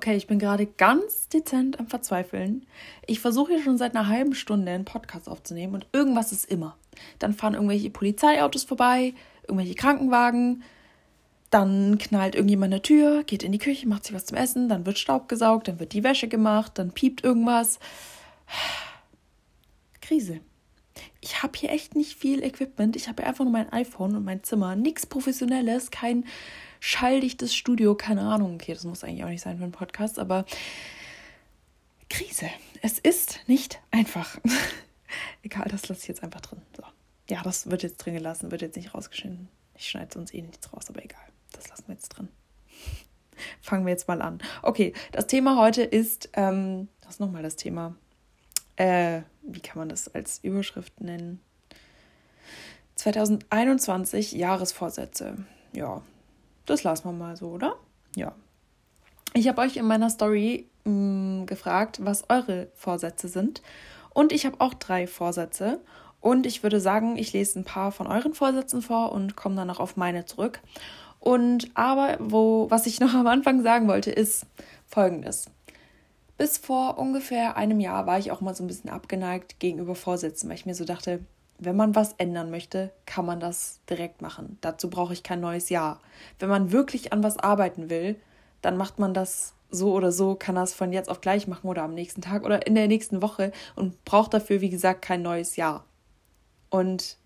Okay, ich bin gerade ganz dezent am Verzweifeln. Ich versuche hier schon seit einer halben Stunde einen Podcast aufzunehmen und irgendwas ist immer. Dann fahren irgendwelche Polizeiautos vorbei, irgendwelche Krankenwagen, dann knallt irgendjemand eine Tür, geht in die Küche, macht sich was zum Essen, dann wird Staub gesaugt, dann wird die Wäsche gemacht, dann piept irgendwas. Krise. Ich habe hier echt nicht viel Equipment. Ich habe einfach nur mein iPhone und mein Zimmer. Nichts Professionelles, kein schalldichtes Studio, keine Ahnung. Okay, das muss eigentlich auch nicht sein für einen Podcast, aber Krise. Es ist nicht einfach. Egal, das lasse ich jetzt einfach drin. So. Ja, das wird jetzt drin gelassen, wird jetzt nicht rausgeschnitten. Ich schneide sonst eh nichts raus, aber egal. Das lassen wir jetzt drin. Fangen wir jetzt mal an. Okay, das Thema heute ist, ähm, was ist nochmal das Thema? Äh, wie kann man das als Überschrift nennen? 2021 Jahresvorsätze. Ja, das lassen wir mal so, oder? Ja. Ich habe euch in meiner Story mh, mm, gefragt, was eure Vorsätze sind. Und ich habe auch drei Vorsätze. Und ich würde sagen, ich lese ein paar von euren Vorsätzen vor und komme dann noch auf meine zurück. Und aber, wo, was ich noch am Anfang sagen wollte, ist folgendes. Bis vor ungefähr einem Jahr war ich auch mal so ein bisschen abgeneigt gegenüber Vorsätzen, weil ich mir so dachte, wenn man was ändern möchte, kann man das direkt machen. Dazu brauche ich kein neues Jahr. Wenn man wirklich an was arbeiten will, dann macht man das so oder so, kann das von jetzt auf gleich machen oder am nächsten Tag oder in der nächsten Woche und braucht dafür, wie gesagt, kein neues Jahr. Und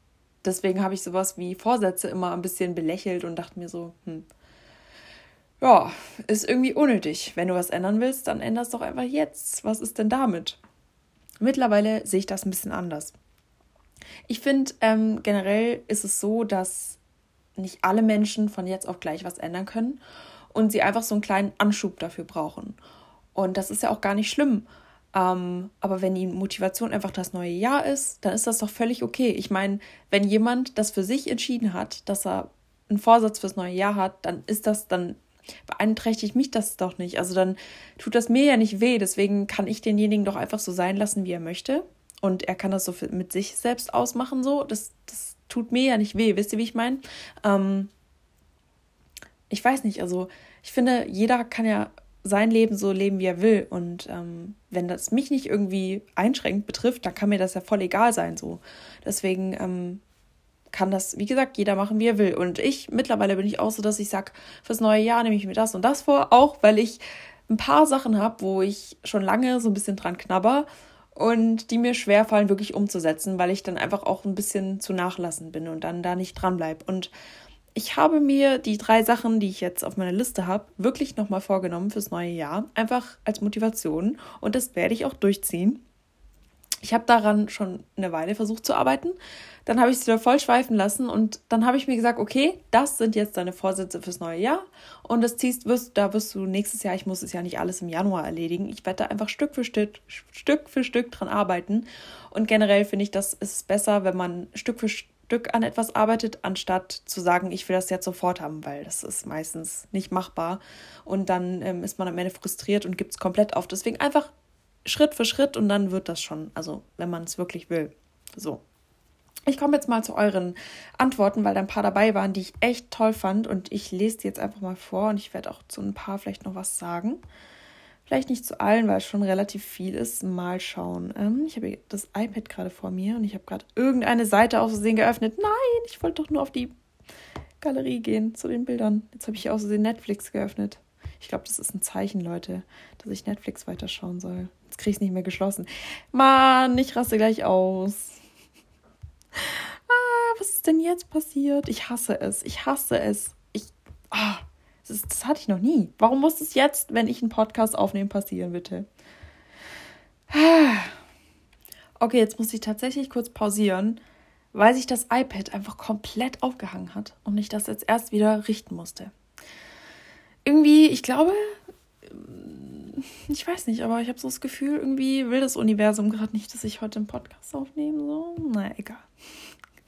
deswegen habe ich sowas wie Vorsätze immer ein bisschen belächelt und dachte mir so, hm, ja, ist irgendwie unnötig. Wenn du was ändern willst, dann änderst doch einfach jetzt. Was ist denn damit? Mittlerweile sehe ich das ein bisschen anders. Ich finde, ähm, generell ist es so, dass nicht alle Menschen von jetzt auf gleich was ändern können und sie einfach so einen kleinen Anschub dafür brauchen. Und das ist ja auch gar nicht schlimm. Ähm, aber wenn die Motivation einfach das neue Jahr ist, dann ist das doch völlig okay. Ich meine, wenn jemand das für sich entschieden hat, dass er einen Vorsatz fürs neue Jahr hat, dann ist das, dann beeinträchtigt mich das doch nicht. Also dann tut das mir ja nicht weh. Deswegen kann ich denjenigen doch einfach so sein lassen, wie er möchte. Und er kann das so mit sich selbst ausmachen, so. Das, das tut mir ja nicht weh. Wisst ihr, wie ich meine? Ähm, ich weiß nicht, also ich finde, jeder kann ja sein Leben so leben, wie er will. Und ähm, wenn das mich nicht irgendwie einschränkt betrifft, dann kann mir das ja voll egal sein. So. Deswegen ähm, kann das, wie gesagt, jeder machen, wie er will. Und ich, mittlerweile bin ich auch so, dass ich sage, fürs neue Jahr nehme ich mir das und das vor, auch weil ich ein paar Sachen habe, wo ich schon lange so ein bisschen dran knabber und die mir schwerfallen, wirklich umzusetzen, weil ich dann einfach auch ein bisschen zu nachlassen bin und dann da nicht dran bleibe. Und ich habe mir die drei Sachen, die ich jetzt auf meiner Liste habe, wirklich nochmal vorgenommen fürs neue Jahr. Einfach als Motivation. Und das werde ich auch durchziehen. Ich habe daran schon eine Weile versucht zu arbeiten. Dann habe ich es wieder voll schweifen lassen und dann habe ich mir gesagt, okay, das sind jetzt deine Vorsätze fürs neue Jahr und das ziehst, wirst, da wirst du nächstes Jahr, ich muss es ja nicht alles im Januar erledigen, ich werde da einfach Stück für Stück, Stück für Stück dran arbeiten und generell finde ich, das ist besser, wenn man Stück für Stück an etwas arbeitet, anstatt zu sagen, ich will das jetzt sofort haben, weil das ist meistens nicht machbar. Und dann ähm, ist man am Ende frustriert und gibt es komplett auf. Deswegen einfach Schritt für Schritt und dann wird das schon. Also, wenn man es wirklich will. So. Ich komme jetzt mal zu euren Antworten, weil da ein paar dabei waren, die ich echt toll fand. Und ich lese die jetzt einfach mal vor und ich werde auch zu ein paar vielleicht noch was sagen. Vielleicht nicht zu allen, weil es schon relativ viel ist. Mal schauen. Ähm, ich habe das iPad gerade vor mir und ich habe gerade irgendeine Seite aus Versehen geöffnet. Nein, ich wollte doch nur auf die Galerie gehen zu den Bildern. Jetzt habe ich aus Versehen Netflix geöffnet. Ich glaube, das ist ein Zeichen, Leute, dass ich Netflix weiterschauen soll. Jetzt ich es nicht mehr geschlossen. Mann, ich raste gleich aus. Ah, was ist denn jetzt passiert? Ich hasse es. Ich hasse es. Ich. Ah. Das, das hatte ich noch nie. Warum muss es jetzt, wenn ich einen Podcast aufnehme, passieren, bitte? Okay, jetzt muss ich tatsächlich kurz pausieren, weil sich das iPad einfach komplett aufgehangen hat und ich das jetzt erst wieder richten musste. Irgendwie, ich glaube, ich weiß nicht, aber ich habe so das Gefühl, irgendwie will das Universum gerade nicht, dass ich heute einen Podcast aufnehme. So, naja, egal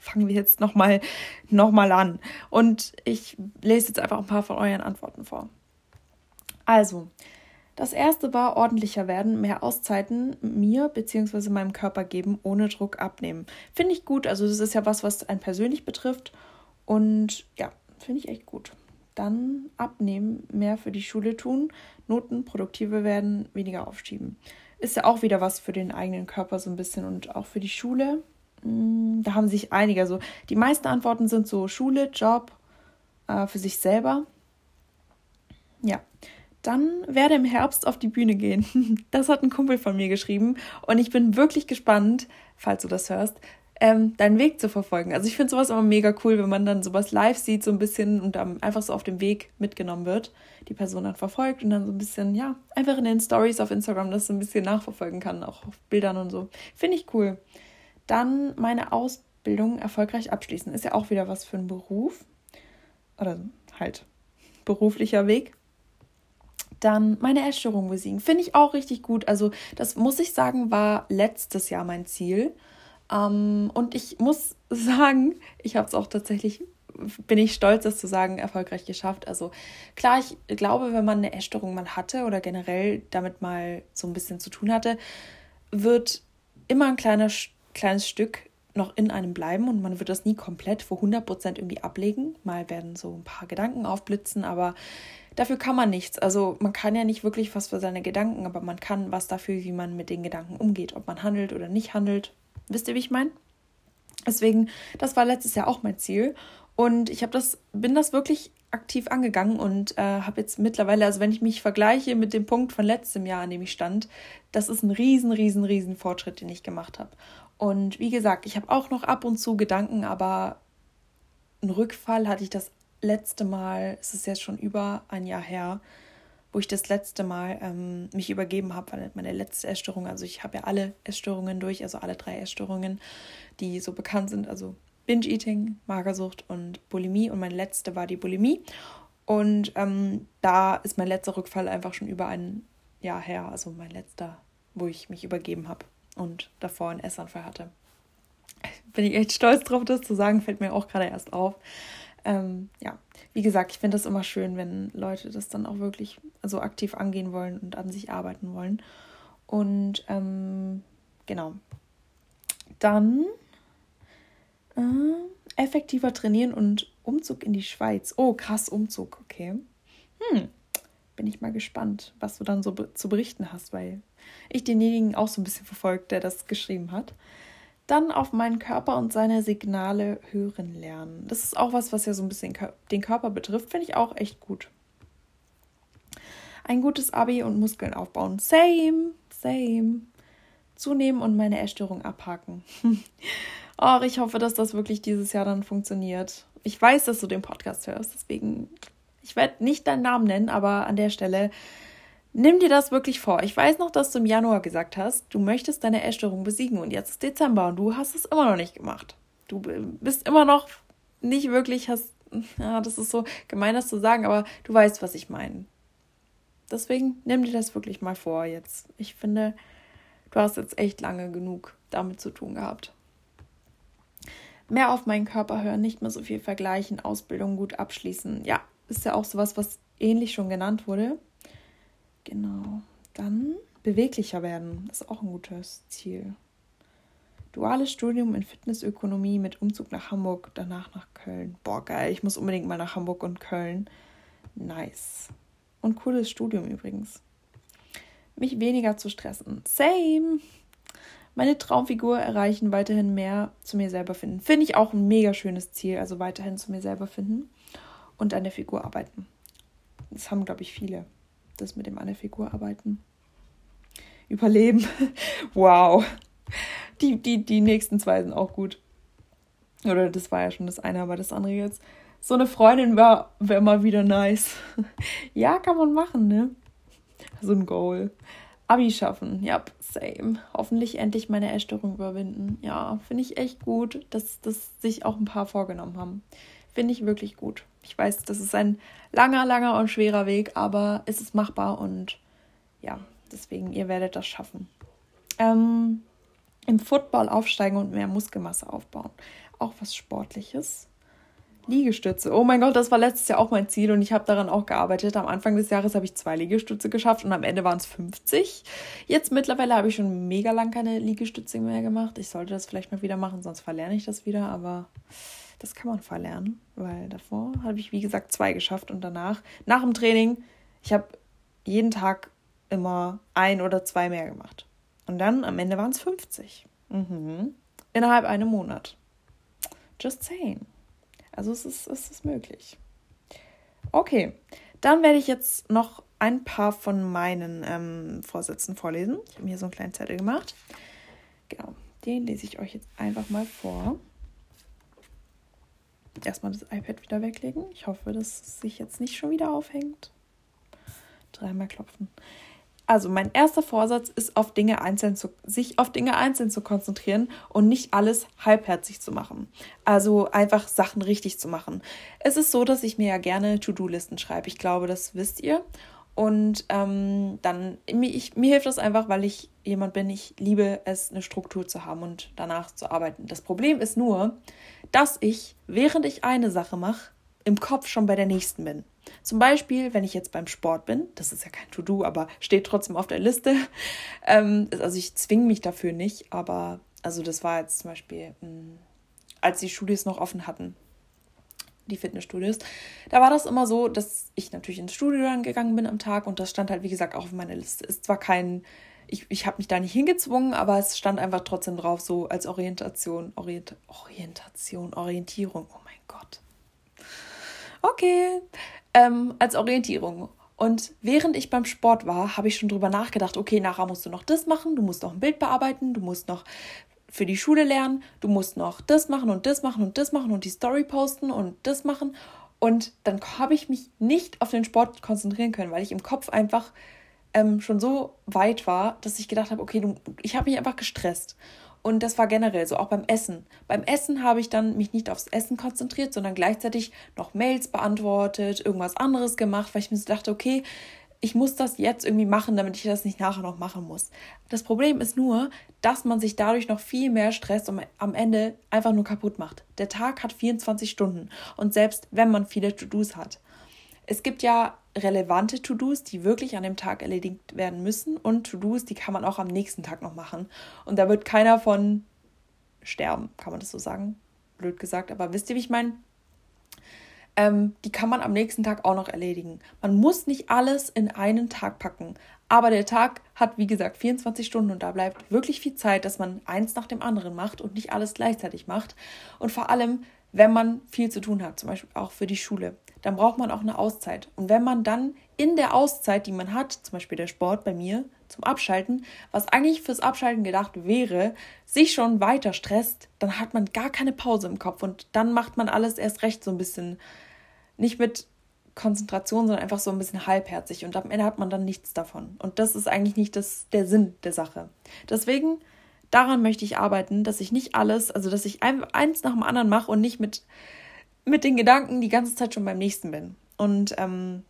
fangen wir jetzt nochmal noch mal an. Und ich lese jetzt einfach ein paar von euren Antworten vor. Also, das erste war ordentlicher werden, mehr Auszeiten mir bzw. meinem Körper geben, ohne Druck abnehmen. Finde ich gut. Also, das ist ja was, was einen persönlich betrifft. Und ja, finde ich echt gut. Dann abnehmen, mehr für die Schule tun, Noten produktiver werden, weniger aufschieben. Ist ja auch wieder was für den eigenen Körper so ein bisschen und auch für die Schule. Hm, da haben sich einige, also die meisten Antworten sind so Schule, Job, äh, für sich selber. Ja, dann werde im Herbst auf die Bühne gehen. Das hat ein Kumpel von mir geschrieben und ich bin wirklich gespannt, falls du das hörst, ähm, deinen Weg zu verfolgen. Also ich finde sowas immer mega cool, wenn man dann sowas live sieht, so ein bisschen und dann einfach so auf dem Weg mitgenommen wird, die Person dann verfolgt und dann so ein bisschen, ja, einfach in den Stories auf Instagram das so ein bisschen nachverfolgen kann, auch auf Bildern und so. Finde ich cool. Dann meine Ausbildung erfolgreich abschließen. Ist ja auch wieder was für einen Beruf. Oder halt beruflicher Weg dann meine Essstörung besiegen. Finde ich auch richtig gut. Also, das muss ich sagen, war letztes Jahr mein Ziel. Ähm, und ich muss sagen, ich habe es auch tatsächlich, bin ich stolz, das zu sagen, erfolgreich geschafft. Also, klar, ich glaube, wenn man eine Essstörung mal hatte oder generell damit mal so ein bisschen zu tun hatte, wird immer ein kleiner, kleines Stück noch in einem bleiben und man wird das nie komplett für 100% irgendwie ablegen. Mal werden so ein paar Gedanken aufblitzen, aber dafür kann man nichts. Also man kann ja nicht wirklich was für seine Gedanken, aber man kann was dafür, wie man mit den Gedanken umgeht, ob man handelt oder nicht handelt. Wisst ihr, wie ich meine? Deswegen, das war letztes Jahr auch mein Ziel und ich habe das, bin das wirklich aktiv angegangen und äh, habe jetzt mittlerweile, also wenn ich mich vergleiche mit dem Punkt von letztem Jahr, an dem ich stand, das ist ein riesen, riesen, riesen Fortschritt, den ich gemacht habe. Und wie gesagt, ich habe auch noch ab und zu Gedanken, aber einen Rückfall hatte ich das letzte Mal, es ist jetzt schon über ein Jahr her, wo ich das letzte Mal ähm, mich übergeben habe, weil meine letzte Essstörung, also ich habe ja alle Essstörungen durch, also alle drei Essstörungen, die so bekannt sind, also Binge-Eating, Magersucht und Bulimie und meine letzte war die Bulimie und ähm, da ist mein letzter Rückfall einfach schon über ein Jahr her, also mein letzter, wo ich mich übergeben habe und davor einen Essanfall hatte. Bin ich echt stolz drauf, das zu sagen, fällt mir auch gerade erst auf. Ähm, ja, wie gesagt, ich finde das immer schön, wenn Leute das dann auch wirklich so aktiv angehen wollen und an sich arbeiten wollen. Und ähm, genau. Dann äh, effektiver trainieren und Umzug in die Schweiz. Oh, krass, Umzug, okay. Hm, bin ich mal gespannt, was du dann so zu berichten hast, weil ich denjenigen auch so ein bisschen verfolgt, der das geschrieben hat. Dann auf meinen Körper und seine Signale hören lernen. Das ist auch was, was ja so ein bisschen den Körper betrifft, finde ich auch echt gut. Ein gutes Abi und Muskeln aufbauen. Same, same. Zunehmen und meine Essstörung abhaken. oh, ich hoffe, dass das wirklich dieses Jahr dann funktioniert. Ich weiß, dass du den Podcast hörst, deswegen, ich werde nicht deinen Namen nennen, aber an der Stelle Nimm dir das wirklich vor. Ich weiß noch, dass du im Januar gesagt hast, du möchtest deine Essstörung besiegen und jetzt ist Dezember und du hast es immer noch nicht gemacht. Du bist immer noch nicht wirklich, hast, ja, das ist so gemein, das zu sagen, aber du weißt, was ich meine. Deswegen nimm dir das wirklich mal vor jetzt. Ich finde, du hast jetzt echt lange genug damit zu tun gehabt. Mehr auf meinen Körper hören, nicht mehr so viel vergleichen, Ausbildung gut abschließen. Ja, ist ja auch sowas, was ähnlich schon genannt wurde. Genau. Dann beweglicher werden. Das ist auch ein gutes Ziel. Duales Studium in Fitnessökonomie mit Umzug nach Hamburg, danach nach Köln. Boah, geil. Ich muss unbedingt mal nach Hamburg und Köln. Nice. Und cooles Studium übrigens. Mich weniger zu stressen. Same. Meine Traumfigur erreichen, weiterhin mehr zu mir selber finden. Finde ich auch ein mega schönes Ziel. Also weiterhin zu mir selber finden und an der Figur arbeiten. Das haben, glaube ich, viele das mit dem an der Figur arbeiten. Überleben. wow. Die, die, die nächsten zwei sind auch gut. Oder das war ja schon das eine, aber das andere jetzt. So eine Freundin wäre wär mal wieder nice. ja, kann man machen, ne? So ein Goal. Abi schaffen, ja, same. Hoffentlich endlich meine Essstörung überwinden. Ja, finde ich echt gut, dass das sich auch ein paar vorgenommen haben. Finde ich wirklich gut. Ich weiß, das ist ein langer, langer und schwerer Weg, aber es ist machbar und ja, deswegen, ihr werdet das schaffen. Ähm, Im Football aufsteigen und mehr Muskelmasse aufbauen. Auch was Sportliches. Liegestütze. Oh mein Gott, das war letztes Jahr auch mein Ziel und ich habe daran auch gearbeitet. Am Anfang des Jahres habe ich zwei Liegestütze geschafft und am Ende waren es 50. Jetzt mittlerweile habe ich schon mega lang keine Liegestütze mehr gemacht. Ich sollte das vielleicht mal wieder machen, sonst verlerne ich das wieder, aber Das kann man verlernen, weil davor habe ich, wie gesagt, zwei geschafft und danach, nach dem Training, ich habe jeden Tag immer ein oder zwei mehr gemacht. Und dann am Ende waren es 50. Mhm. Innerhalb einem Monat. Just saying. Also es ist, es ist möglich. Okay, dann werde ich jetzt noch ein paar von meinen ähm, Vorsätzen vorlesen. Ich habe mir hier so einen kleinen Zettel gemacht. Genau, den lese ich euch jetzt einfach mal vor. Erstmal das iPad wieder weglegen. Ich hoffe, dass es sich jetzt nicht schon wieder aufhängt. Dreimal klopfen. Also mein erster Vorsatz ist, auf Dinge einzeln zu, sich auf Dinge einzeln zu konzentrieren und nicht alles halbherzig zu machen. Also einfach Sachen richtig zu machen. Es ist so, dass ich mir ja gerne To-Do-Listen schreibe. Ich glaube, das wisst ihr. Und ähm, dann, ich, mir hilft das einfach, weil ich jemand bin, ich liebe es, eine Struktur zu haben und danach zu arbeiten. Das Problem ist nur, dass ich, während ich eine Sache mache, im Kopf schon bei der nächsten bin. Zum Beispiel, wenn ich jetzt beim Sport bin, das ist ja kein To-Do, aber steht trotzdem auf der Liste. Ähm, also ich zwinge mich dafür nicht, aber also das war jetzt zum Beispiel, mh, hm, als die Studios noch offen hatten, die Fitnessstudios. Da war das immer so, dass ich natürlich ins Studio dann gegangen bin am Tag und das stand halt, wie gesagt, auch auf meiner Liste. Ist zwar kein, ich, ich habe mich da nicht hingezwungen, aber es stand einfach trotzdem drauf, so als Orientation, Orient, Orientation, Orientierung. Oh mein Gott. Okay, ähm, als Orientierung. Und während ich beim Sport war, habe ich schon drüber nachgedacht, okay, nachher musst du noch das machen, du musst noch ein Bild bearbeiten, du musst noch für die Schule lernen, du musst noch das machen und das machen und das machen und die Story posten und das machen. Und dann habe ich mich nicht auf den Sport konzentrieren können, weil ich im Kopf einfach ähm, schon so weit war, dass ich gedacht habe, okay, du, ich habe mich einfach gestresst. Und das war generell so, auch beim Essen. Beim Essen habe ich dann mich nicht aufs Essen konzentriert, sondern gleichzeitig noch Mails beantwortet, irgendwas anderes gemacht, weil ich mir so dachte, okay, ich muss das jetzt irgendwie machen, damit ich das nicht nachher noch machen muss. Das Problem ist nur, dass man sich dadurch noch viel mehr stresst und am Ende einfach nur kaputt macht. Der Tag hat 24 Stunden und selbst wenn man viele To-Dos hat. Es gibt ja relevante To-Dos, die wirklich an dem Tag erledigt werden müssen und To-Dos, die kann man auch am nächsten Tag noch machen. Und da wird keiner von sterben, kann man das so sagen? Blöd gesagt, aber wisst ihr, wie ich meine? ähm, die kann man am nächsten Tag auch noch erledigen. Man muss nicht alles in einen Tag packen. Aber der Tag hat, wie gesagt, 24 Stunden und da bleibt wirklich viel Zeit, dass man eins nach dem anderen macht und nicht alles gleichzeitig macht. Und vor allem, wenn man viel zu tun hat, zum Beispiel auch für die Schule, dann braucht man auch eine Auszeit. Und wenn man dann in der Auszeit, die man hat, zum Beispiel der Sport bei mir, zum Abschalten, was eigentlich fürs Abschalten gedacht wäre, sich schon weiter stresst, dann hat man gar keine Pause im Kopf und dann macht man alles erst recht so ein bisschen nicht mit Konzentration, sondern einfach so ein bisschen halbherzig und am Ende hat man dann nichts davon. Und das ist eigentlich nicht das, der Sinn der Sache. Deswegen, daran möchte ich arbeiten, dass ich nicht alles, also dass ich ein, eins nach dem anderen mache und nicht mit, mit den Gedanken die ganze Zeit schon beim nächsten bin. Und ähm,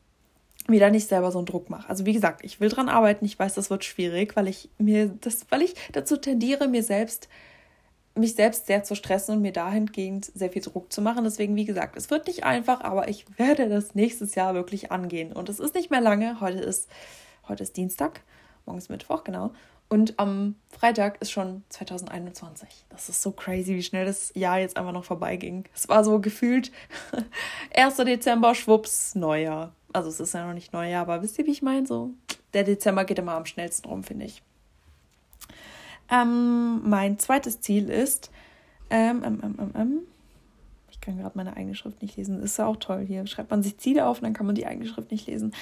mir da nicht selber so einen Druck mache. Also wie gesagt, ich will dran arbeiten. Ich weiß, das wird schwierig, weil ich mir das, weil ich dazu tendiere, mir selbst mich selbst sehr zu stressen und mir dahingehend sehr viel Druck zu machen. Deswegen, wie gesagt, es wird nicht einfach, aber ich werde das nächstes Jahr wirklich angehen. Und es ist nicht mehr lange. Heute ist, heute ist Dienstag, morgen ist Mittwoch, genau. Und am Freitag ist schon 2021. Das ist so crazy, wie schnell das Jahr jetzt einfach noch vorbeiging. Es war so gefühlt 1. Dezember, schwupps, Neujahr. Also es ist ja noch nicht Neujahr, aber wisst ihr, wie ich meine? So, der Dezember geht immer am schnellsten rum, finde ich. Ähm, mein zweites Ziel ist, ähm, ähm, ähm, ähm, ähm ich kann gerade meine eigene Schrift nicht lesen, ist ja auch toll. Hier schreibt man sich Ziele auf und dann kann man die eigene Schrift nicht lesen.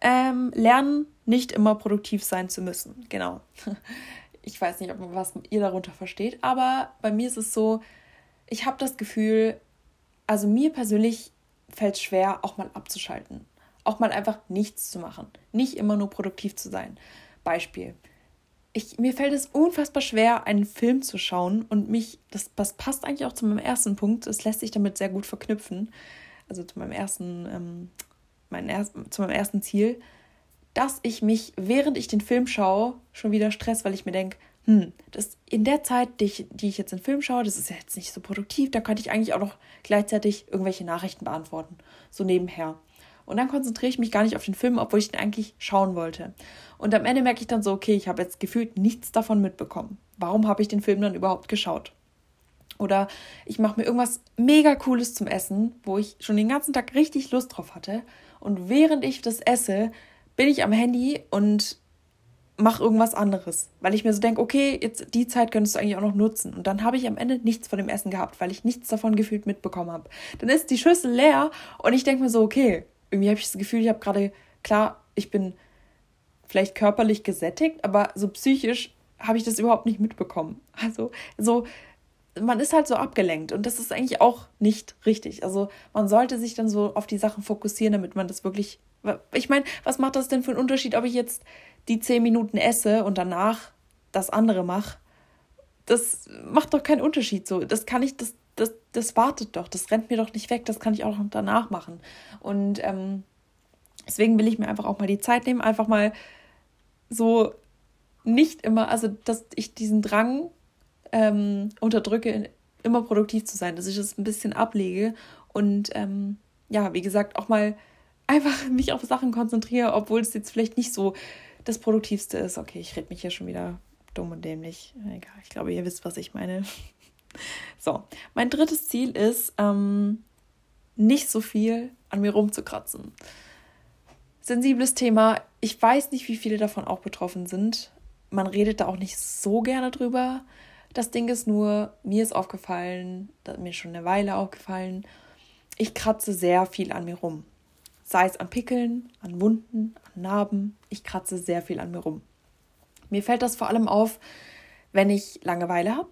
Ähm, lernen, nicht immer produktiv sein zu müssen. Genau. Ich weiß nicht, ob man was ihr darunter versteht, aber bei mir ist es so, ich habe das Gefühl, also mir persönlich fällt es schwer, auch mal abzuschalten. Auch mal einfach nichts zu machen. Nicht immer nur produktiv zu sein. Beispiel ich, mir fällt es unfassbar schwer, einen Film zu schauen und mich, das, das passt eigentlich auch zu meinem ersten Punkt, es lässt sich damit sehr gut verknüpfen, also zu meinem ersten, ähm, mein erst, zu meinem ersten Ziel, dass ich mich, während ich den Film schaue, schon wieder stress, weil ich mir denke, hm, das in der Zeit, die ich, die ich jetzt den Film schaue, das ist ja jetzt nicht so produktiv, da könnte ich eigentlich auch noch gleichzeitig irgendwelche Nachrichten beantworten, so nebenher. Und dann konzentriere ich mich gar nicht auf den Film, obwohl ich den eigentlich schauen wollte. Und am Ende merke ich dann so, okay, ich habe jetzt gefühlt nichts davon mitbekommen. Warum habe ich den Film dann überhaupt geschaut? Oder ich mache mir irgendwas mega cooles zum Essen, wo ich schon den ganzen Tag richtig Lust drauf hatte. Und während ich das esse, bin ich am Handy und mache irgendwas anderes. Weil ich mir so denke, okay, jetzt die Zeit könntest du eigentlich auch noch nutzen. Und dann habe ich am Ende nichts von dem Essen gehabt, weil ich nichts davon gefühlt mitbekommen habe. Dann ist die Schüssel leer und ich denke mir so, okay, irgendwie habe ich das Gefühl, ich habe gerade, klar, ich bin vielleicht körperlich gesättigt, aber so psychisch habe ich das überhaupt nicht mitbekommen. Also so, man ist halt so abgelenkt und das ist eigentlich auch nicht richtig. Also man sollte sich dann so auf die Sachen fokussieren, damit man das wirklich. Ich meine, was macht das denn für einen Unterschied, ob ich jetzt die zehn Minuten esse und danach das andere mache? Das macht doch keinen Unterschied. So, das kann ich, das, das, das wartet doch, das rennt mir doch nicht weg, das kann ich auch noch danach machen. Und ähm, deswegen will ich mir einfach auch mal die Zeit nehmen, einfach mal so nicht immer, also dass ich diesen Drang ähm, unterdrücke, immer produktiv zu sein, dass ich das ein bisschen ablege und ähm, ja, wie gesagt, auch mal einfach mich auf Sachen konzentriere, obwohl es jetzt vielleicht nicht so das Produktivste ist. Okay, ich rede mich hier schon wieder dumm und dämlich. Egal, ich glaube, ihr wisst, was ich meine. So, mein drittes Ziel ist, ähm, nicht so viel an mir rumzukratzen. Sensibles Thema. Ich weiß nicht, wie viele davon auch betroffen sind. Man redet da auch nicht so gerne drüber. Das Ding ist nur, mir ist aufgefallen, mir schon eine Weile aufgefallen, ich kratze sehr viel an mir rum. Sei es an Pickeln, an Wunden, an Narben. Ich kratze sehr viel an mir rum. Mir fällt das vor allem auf, wenn ich Langeweile habe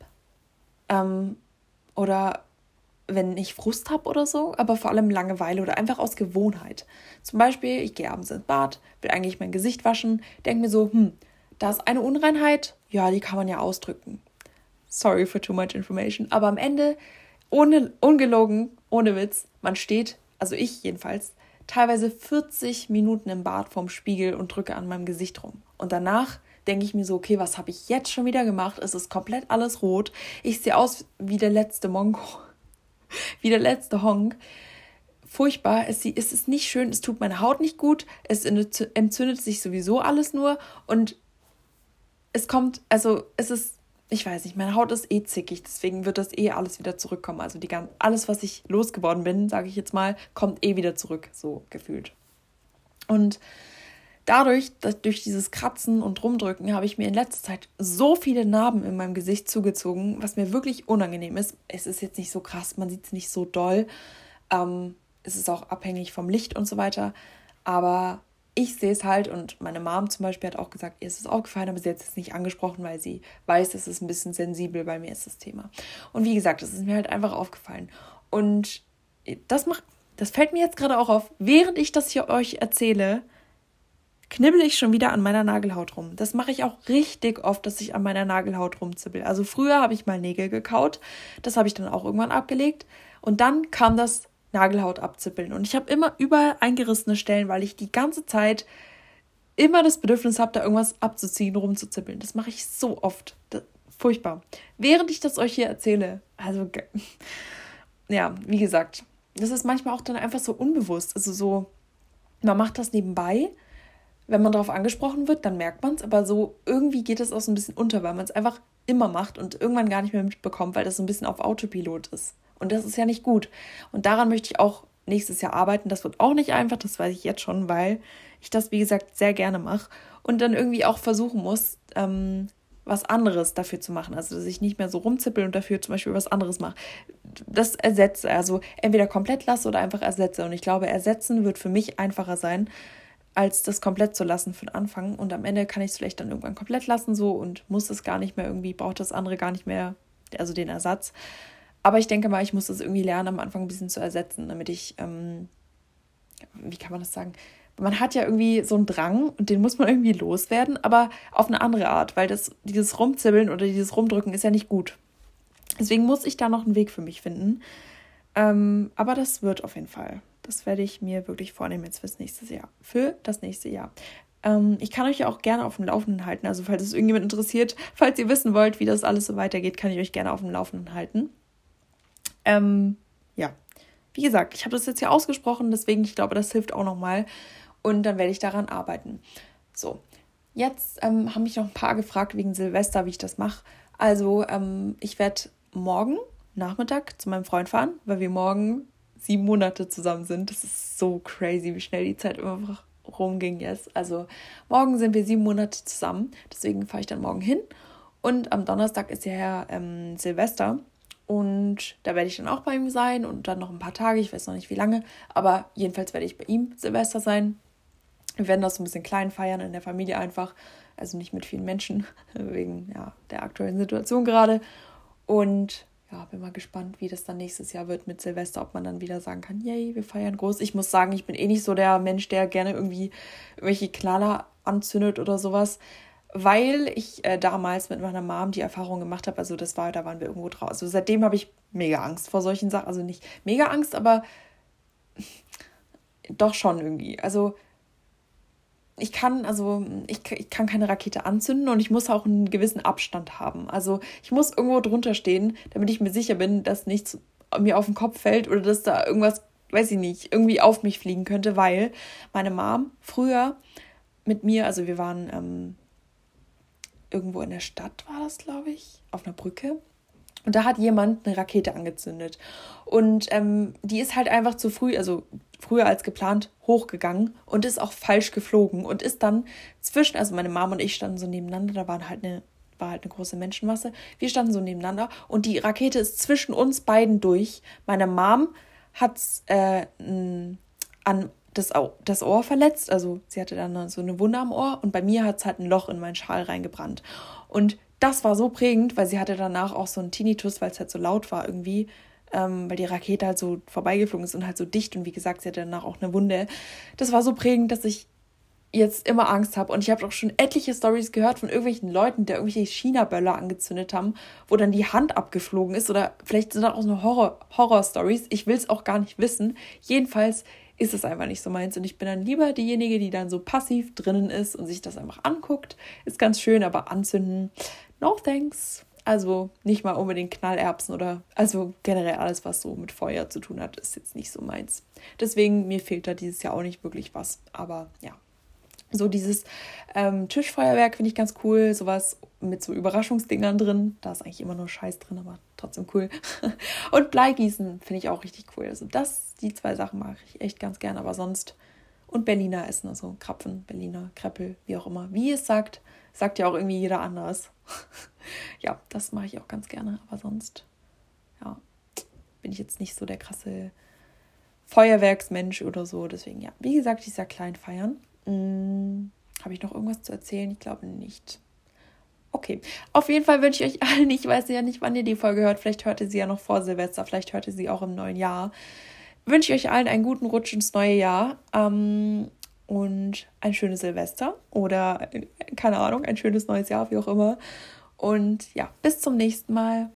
ähm, oder wenn ich Frust habe oder so, aber vor allem Langeweile oder einfach aus Gewohnheit. Zum Beispiel, ich gehe abends ins Bad, will eigentlich mein Gesicht waschen, denke mir so, hm, da ist eine Unreinheit, ja, die kann man ja ausdrücken. Sorry for too much information. Aber am Ende, ohne, ungelogen, ohne Witz, man steht, also ich jedenfalls, teilweise 40 Minuten im Bad vorm Spiegel und drücke an meinem Gesicht rum. Und danach denke ich mir so, okay, was habe ich jetzt schon wieder gemacht? Es ist komplett alles rot. Ich sehe aus wie der letzte Mongo. wie der letzte Honk. Furchtbar. Es, es ist nicht schön. Es tut meine Haut nicht gut. Es entzündet sich sowieso alles nur. Und es kommt, also es ist ich weiß nicht, meine Haut ist eh zickig, deswegen wird das eh alles wieder zurückkommen. Also die ganz, alles, was ich losgeworden bin, sage ich jetzt mal, kommt eh wieder zurück, so gefühlt. Und dadurch, dass durch dieses Kratzen und Rumdrücken, habe ich mir in letzter Zeit so viele Narben in meinem Gesicht zugezogen, was mir wirklich unangenehm ist. Es ist jetzt nicht so krass, man sieht es nicht so doll. Ähm, es ist auch abhängig vom Licht und so weiter. Aber ich sehe es halt und meine Mom zum Beispiel hat auch gesagt, ihr ist es aufgefallen, aber sie hat es nicht angesprochen, weil sie weiß, es ist ein bisschen sensibel bei mir ist das Thema. Und wie gesagt, das ist mir halt einfach aufgefallen. Und das macht, das fällt mir jetzt gerade auch auf, während ich das hier euch erzähle, knibbel ich schon wieder an meiner Nagelhaut rum. Das mache ich auch richtig oft, dass ich an meiner Nagelhaut rumzibbel. Also früher habe ich mal Nägel gekaut, das habe ich dann auch irgendwann abgelegt und dann kam das Nagelhaut abzippeln. Und ich habe immer überall eingerissene Stellen, weil ich die ganze Zeit immer das Bedürfnis habe, da irgendwas abzuziehen, rumzuzippeln. Das mache ich so oft. Das, furchtbar. Während ich das euch hier erzähle, also ja, wie gesagt, das ist manchmal auch dann einfach so unbewusst. Also so, man macht das nebenbei. Wenn man darauf angesprochen wird, dann merkt man es, aber so irgendwie geht es auch so ein bisschen unter, weil man es einfach immer macht und irgendwann gar nicht mehr mitbekommt, weil das so ein bisschen auf Autopilot ist. Und das ist ja nicht gut. Und daran möchte ich auch nächstes Jahr arbeiten. Das wird auch nicht einfach, das weiß ich jetzt schon, weil ich das, wie gesagt, sehr gerne mache. Und dann irgendwie auch versuchen muss, ähm, was anderes dafür zu machen. Also, dass ich nicht mehr so rumzippel und dafür zum Beispiel was anderes mache. Das ersetze, also entweder komplett lasse oder einfach ersetze. Und ich glaube, ersetzen wird für mich einfacher sein, als das komplett zu lassen für den Anfang. Und am Ende kann ich es vielleicht dann irgendwann komplett lassen so und muss es gar nicht mehr irgendwie, braucht das andere gar nicht mehr, also den Ersatz. Aber ich denke mal, ich muss das irgendwie lernen, am Anfang ein bisschen zu ersetzen, damit ich, ähm, wie kann man das sagen? Man hat ja irgendwie so einen Drang und den muss man irgendwie loswerden, aber auf eine andere Art, weil das, dieses Rumzibbeln oder dieses Rumdrücken ist ja nicht gut. Deswegen muss ich da noch einen Weg für mich finden. Ähm, aber das wird auf jeden Fall. Das werde ich mir wirklich vornehmen jetzt fürs nächste Jahr. Für das nächste Jahr. Ähm, ich kann euch ja auch gerne auf dem Laufenden halten. Also, falls es irgendjemand interessiert, falls ihr wissen wollt, wie das alles so weitergeht, kann ich euch gerne auf dem Laufenden halten. Ähm, ja, wie gesagt, ich habe das jetzt hier ausgesprochen, deswegen ich glaube, das hilft auch nochmal. Und dann werde ich daran arbeiten. So, jetzt ähm, haben mich noch ein paar gefragt wegen Silvester, wie ich das mache. Also, ähm, ich werde morgen Nachmittag zu meinem Freund fahren, weil wir morgen sieben Monate zusammen sind. Das ist so crazy, wie schnell die Zeit einfach rumging jetzt. Also morgen sind wir sieben Monate zusammen. Deswegen fahre ich dann morgen hin. Und am Donnerstag ist ja ähm, Silvester. Und da werde ich dann auch bei ihm sein und dann noch ein paar Tage, ich weiß noch nicht wie lange, aber jedenfalls werde ich bei ihm Silvester sein. Wir werden das so ein bisschen klein feiern in der Familie einfach, also nicht mit vielen Menschen, wegen ja, der aktuellen Situation gerade. Und ja, bin mal gespannt, wie das dann nächstes Jahr wird mit Silvester, ob man dann wieder sagen kann, yay, wir feiern groß. Ich muss sagen, ich bin eh nicht so der Mensch, der gerne irgendwie irgendwelche Knaller anzündet oder sowas, weil ich äh, damals mit meiner Mom die Erfahrung gemacht habe, also das war, da waren wir irgendwo draußen. Also seitdem habe ich mega Angst vor solchen Sachen, also nicht mega Angst, aber doch schon irgendwie. Also ich kann, also ich, ich kann keine Rakete anzünden und ich muss auch einen gewissen Abstand haben. Also ich muss irgendwo drunter stehen, damit ich mir sicher bin, dass nichts mir auf den Kopf fällt oder dass da irgendwas, weiß ich nicht, irgendwie auf mich fliegen könnte, weil meine Mom früher mit mir, also wir waren ähm, irgendwo in der Stadt, war das, glaube ich, auf einer Brücke. Und da hat jemand eine Rakete angezündet. Und ähm, die ist halt einfach zu früh, also früher als geplant, hochgegangen und ist auch falsch geflogen und ist dann zwischen, also meine Mom und ich standen so nebeneinander, da waren halt eine, war halt eine große Menschenmasse. Wir standen so nebeneinander und die Rakete ist zwischen uns beiden durch. Meine Mom hat äh, an das, das Ohr verletzt, also sie hatte dann so eine Wunde am Ohr und bei mir hat es halt ein Loch in meinen Schal reingebrannt. Und das war so prägend, weil sie hatte danach auch so einen Tinnitus, weil es halt so laut war irgendwie, ähm, weil die Rakete halt so vorbeigeflogen ist und halt so dicht und wie gesagt, sie hatte danach auch eine Wunde. Das war so prägend, dass ich jetzt immer Angst habe. Und ich habe auch schon etliche Stories gehört von irgendwelchen Leuten, die irgendwelche China-Böller angezündet haben, wo dann die Hand abgeflogen ist. Oder vielleicht sind das auch so Horror-Stories. ich will es auch gar nicht wissen. Jedenfalls ist es einfach nicht so meins. Und ich bin dann lieber diejenige, die dann so passiv drinnen ist und sich das einfach anguckt. Ist ganz schön, aber anzünden, no thanks. Also nicht mal unbedingt Knallerbsen oder also generell alles, was so mit Feuer zu tun hat, ist jetzt nicht so meins. Deswegen, mir fehlt da dieses Jahr auch nicht wirklich was. Aber ja. So dieses ähm, Tischfeuerwerk finde ich ganz cool. Sowas mit so Überraschungsdingern drin. Da ist eigentlich immer nur Scheiß drin, aber trotzdem cool. Und Bleigießen finde ich auch richtig cool. Also das, die zwei Sachen mag ich echt ganz gern. Aber sonst und Berliner essen, also Krapfen, Berliner, Kreppel, wie auch immer. Wie es sagt, sagt ja auch irgendwie jeder anders. ja, das mache ich auch ganz gerne. Aber sonst, ja, bin ich jetzt nicht so der krasse Feuerwerksmensch oder so. Deswegen, ja, wie gesagt, dieser klein feiern. Hm, Habe ich noch irgendwas zu erzählen? Ich glaube nicht. Okay, auf jeden Fall wünsche ich euch allen, ich weiß ja nicht, wann ihr die Folge hört, vielleicht hört ihr sie ja noch vor Silvester, vielleicht hört ihr sie auch im neuen Jahr. Wünsche ich euch allen einen guten Rutsch ins neue Jahr ähm, und ein schönes Silvester oder, keine Ahnung, ein schönes neues Jahr, wie auch immer. Und ja, bis zum nächsten Mal.